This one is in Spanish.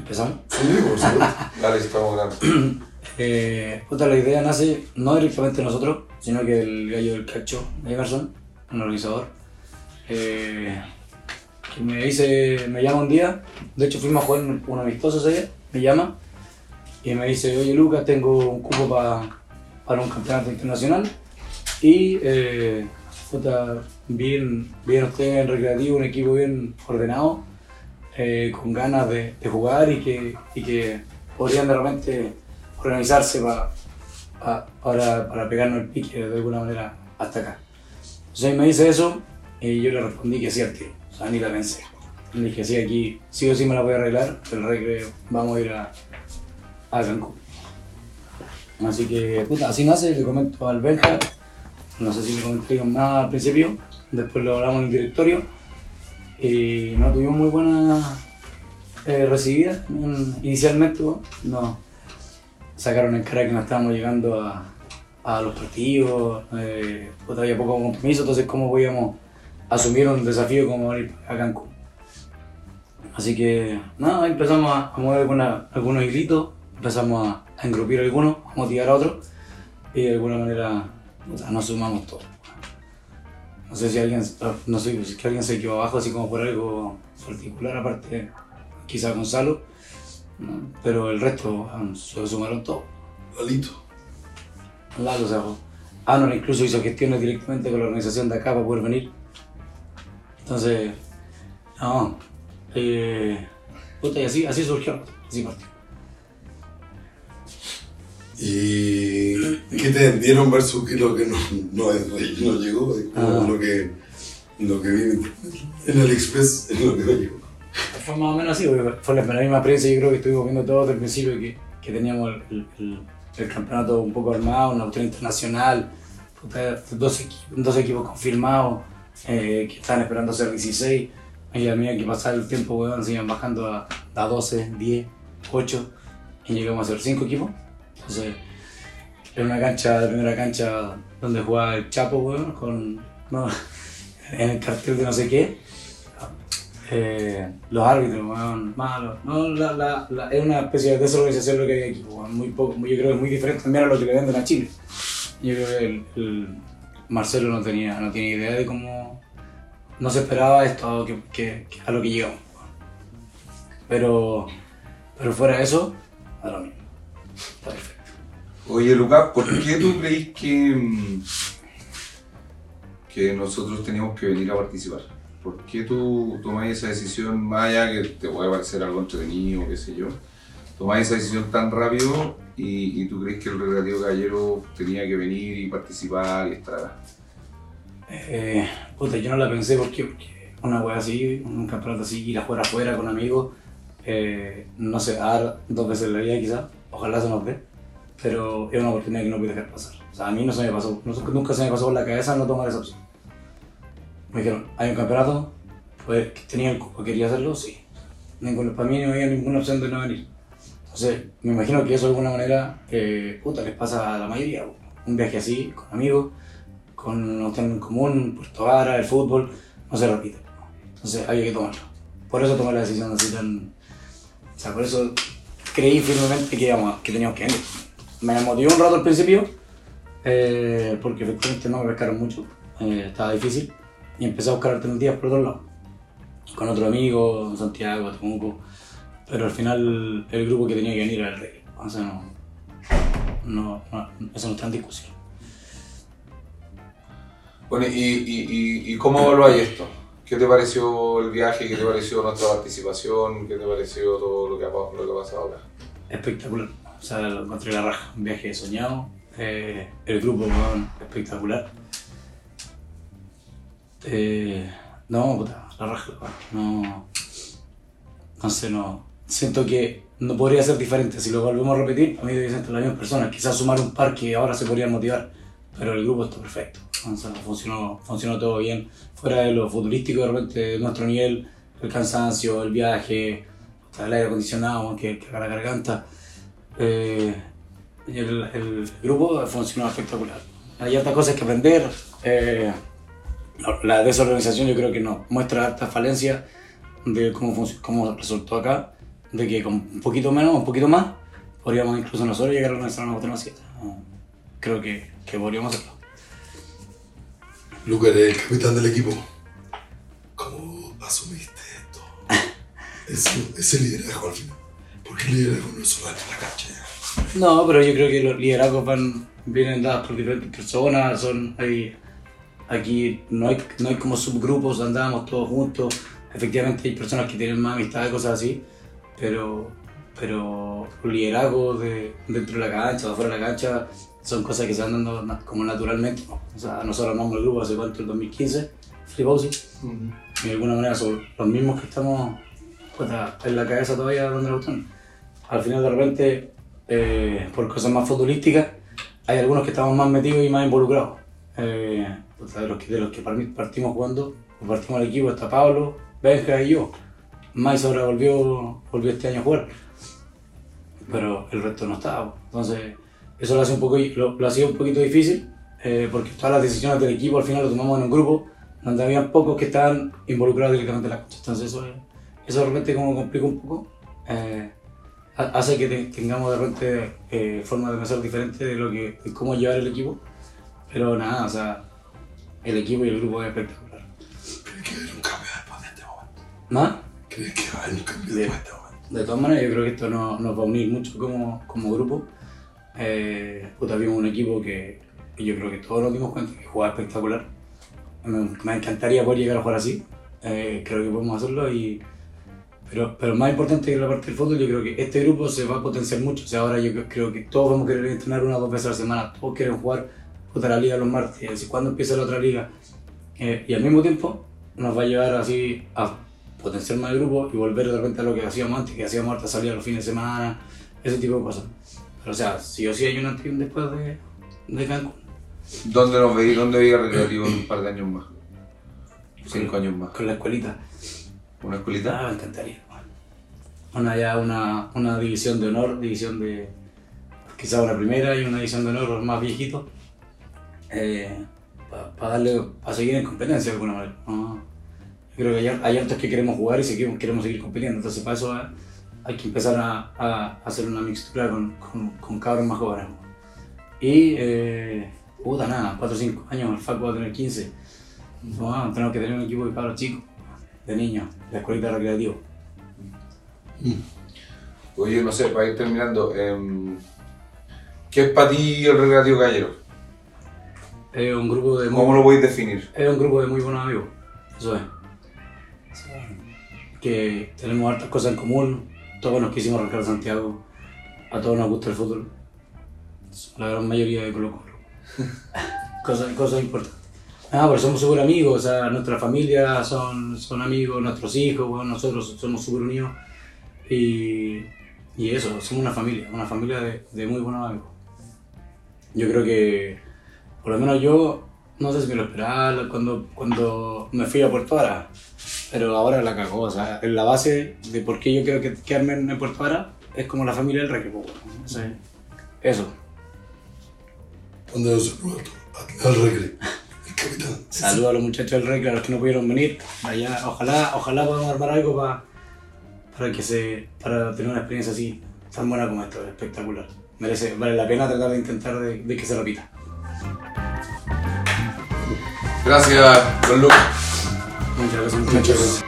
¿Empezamos? Sí, por supuesto. Dale, estamos grabando. Eh, puta, la idea nace no directamente nosotros, sino que el gallo del cacho, Emerson, un organizador, eh, que me dice, me llama un día, de hecho fuimos a jugar un, un amistoso ese día, me llama y me dice, oye Lucas, tengo un cupo pa- para un campeonato internacional y eh, puta, bien, bien usted en recreativo, un equipo bien ordenado, eh, con ganas de, de jugar y que, y que podrían de repente organizarse pa- pa- para, para pegarnos el pique de alguna manera hasta acá. Entonces ahí me dice eso y yo le respondí que sí al tiro, o sea, ni la pensé. Le dije, sí, aquí sí o sí me la voy a arreglar, el recreo, vamos a ir a, a Cancún. Así que, puta, así nace, le comento al Benja, no sé si le comenté más al principio, después lo hablamos en el directorio, y no tuvimos muy buena eh, recibida inicialmente, no, sacaron en cara que no estábamos llegando a, a los partidos, eh, había poco compromiso, entonces cómo podíamos asumir un desafío como ir a Cancún. Así que nada, empezamos a, mover algunos hilitos, empezamos a, a engrupir algunos, a motivar a otros y de alguna manera nos sumamos todos. No sé si alguien, no sé si es que alguien se quedó abajo así como por algo particular, aparte quizá Gonzalo, ¿no? pero el resto um, se sumaron todos. Lalito. Lalo se bajó. Arnold incluso hizo gestiones directamente con la organización de acá para poder venir. Entonces, no. Eh, puta, y así, así surgió, así partió. ¿Y qué te vendieron versus lo que no, no, no llegó? Ah. lo que, lo que vi en el Express es lo que no llegó. Fue más o menos así, porque fue la, la misma experiencia, yo creo que estuvimos viendo todo desde el principio que, que teníamos el, el- el- campeonato un poco armado, una autor internacional, dos, dos equipos confirmados eh, que estaban esperando ser 16. Y a medida que pasaba el tiempo, weón, se iban bajando a, a 12, 10, 8 y llegamos a ser 5 equipos. Entonces, era una cancha, la primera cancha donde jugaba el Chapo, weón, con, no, en el cartel de no sé qué. Eh, los árbitros, weón, malos. No, la, la, la- es una especie de desorganización lo que hay aquí, weón, muy poco, yo creo que es muy diferente también a lo que le venden a Chile. Yo creo que el, el Marcelo no tenía, no tenía idea de cómo no se esperaba esto que, a lo que llegamos. Pero, pero fuera de eso, a lo mismo. Perfecto. Oye, Lucas, ¿por qué tú creís que, que nosotros teníamos que venir a participar? ¿Por qué tú tomáis esa decisión, más allá que te puede parecer algo entretenido, qué sé yo? Tomáis esa decisión tan rápido y, tú crees que el Recreativo Caballero tenía que venir y participar y estar. Eh, puta, yo no la pensé porque, porque una wea así, un campeonato así, ir a jugar afuera con amigos, eh, no a dar dos veces en la vida quizás, ojalá se nos dé, pero es una oportunidad que no puede dejar pasar. O sea, a mí no se me pasó, nunca se me pasó por la cabeza no tomar esa opción. Me dijeron, hay un campeonato, pues tenía el cupo, quería hacerlo, sí. Ningún- para mí no había ninguna opción de no venir. Entonces, me imagino que eso de alguna manera, eh, puta, les pasa a la mayoría. Un viaje así, con amigos, con un en común, Puerto Vara, el fútbol, no se repite. Entonces había que tomarlo. Por eso tomé la decisión así tan... O sea, por eso creí firmemente que, íbamos, que teníamos que venir. Me motivó un rato al principio, eh, porque efectivamente no me pescaron mucho, eh, estaba difícil, y empecé a buscar alternativas por otro lado. Con otro amigo, Santiago, Temuco, pero al final el grupo que tenía que venir era el Rey. O sea, no, no, no, eso no está en discusión. Bueno, ¿y, y, y, cómo evaluáis esto? ¿Qué te pareció el viaje? ¿Qué te pareció nuestra participación? ¿Qué te pareció todo lo que ha, lo que ha pasado acá? espectacular. O sea, lo encontré la raja, un viaje soñado. Eh, el grupo, weón, espectacular. Eh, no, puta, la raja. No, no sé, no. Siento que no podría ser diferente. Si lo volvemos a repetir, a mí deben ser las mismas personas. Quizás sumar un par que ahora se podrían motivar. Pero el grupo está perfecto. O sea, funcionó, funcionó todo bien. Fuera de lo futurístico, de repente, de nuestro nivel, el cansancio, el viaje, el aire acondicionado, que, que la garganta. Eh, el, el grupo funcionó espectacular. Hay hartas cosas que aprender. eh, la desorganización yo creo que nos muestra hartas falencias de cómo, cómo resultó acá. de que con un poquito menos, un poquito más, podríamos incluso nosotros llegar a organizar una botella 7. Creo que, que podríamos hacerlo. Lucas, eres el capitán del equipo. ¿Cómo asumiste esto? Ese, ese liderazgo al final. ¿Por qué el liderazgo no es solo en la cancha? No, pero yo creo que los liderazgos van, vienen dados por diferentes personas, son, hay, aquí no hay, no hay como subgrupos, andamos todos juntos, efectivamente hay personas que tienen más amistad y cosas así, pero, pero los liderazgos de, dentro de la cancha, o afuera de la cancha, son cosas que se van dando como naturalmente. O sea, nosotros armamos el grupo hace cuánto, el 2015, Free Bossy, y de alguna manera son los mismos que estamos en la cabeza todavía donde la gustan. Al final de repente, eh, por cosas más futbolísticas, hay algunos que estamos más metidos y más involucrados. Eh, de, los que, partimos jugando, partimos al equipo, está Pablo, Benja y yo. Mais ahora volvió, este año a jugar, pero el resto no estaba. Entonces, eso lo hace un poco, lo, lo hacía un poquito difícil, eh, porque todas las decisiones del equipo al final lo tomamos en un grupo donde había pocos que estaban involucrados directamente en la cancha. Entonces, eso, es- eso de repente como complica un poco. eh, ha- hace que te- tengamos de repente eh, formas de pensar diferentes de, lo que, de cómo llevar el equipo. Pero nada, o sea, el equipo y el grupo es espectacular. ¿Crees que va a haber un cambio después de este momento? ¿Más? ¿Crees que va a haber un cambio De- después de este momento? De todas maneras, yo creo que esto no- nos va a unir mucho como, como grupo. Eh, puta, vimos un equipo que, que yo creo que todos nos dimos cuenta que jugaba espectacular. Me, me encantaría poder llegar a jugar así. Eh, creo que podemos hacerlo. Y, pero, pero más importante que la parte del fútbol, yo creo que este grupo se va a potenciar mucho. O sea, ahora yo creo- que todos vamos a querer entrenar una o dos veces a la semana. Todos quieren jugar la liga los martes. Es decir, ¿cuándo empieza la otra liga? Eh, y al mismo tiempo nos va a llevar así a potenciar más el grupo y volver de repente a lo que hacíamos antes, que hacíamos harta salida los fines de semana, ese tipo de cosas. Pero o sea, sí o sí hay un antes y un después de, de Cancún. ¿Dónde nos veis? ¿Dónde veis Recreativo en un par de años más? Cinco años más. Con la escuelita. ¿Una escuelita? Ah, me encantaría. Una ya una, una división de honor, división de quizás una primera y una división de honor los más viejitos. para darle, para seguir en competencia de alguna manera. Yo creo que hay, hay hartos que queremos jugar y seguimos, queremos seguir compitiendo. Entonces para eso eh, hay que empezar a, a hacer una mixtura con, con, con cabros más jóvenes. Y, eh, puta nada, 4 o 5 años, el FAC va a tener 15. No, tenemos que tener un equipo de cabros chicos, de niños, la escuelita recreativa. Oye, no sé, para ir terminando, em, ¿qué es para ti el Recreativo Gallero? Es un grupo de muy, ¿Cómo lo podéis definir? es un grupo de muy buenos amigos. Eso es. Que tenemos hartas cosas en común. Todos nos quisimos arrancar a Santiago. A todos nos gusta el fútbol. La gran mayoría de Colo Colo. cosas, cosas importantes. Ah, pero somos súper amigos, o sea, nuestra familia son, son amigos, nuestros hijos, bueno, nosotros somos súper unidos. Y, y eso, somos una familia, una familia de, de muy buenos amigos. Yo creo que, por lo menos yo, no sé si me lo esperaba cuando, cuando me fui a Puerto Vara, pero ahora la cagó, o sea, en la base de por qué yo quiero que, quedarme en Puerto Vara es como la familia del Reque, pues, bueno, o sea, eso. ¿Dónde lo saludas tú? Al- capitán. Saludos a los muchachos del Rey, a los que no pudieron venir. Allá, ojalá, ojalá podamos armar algo pa- para que se, para tener una experiencia así tan buena como esta, espectacular. Merece, vale la pena tratar de intentar de, de que se repita. Gracias, don Lucas. Muchas gracias, Muchas gracias.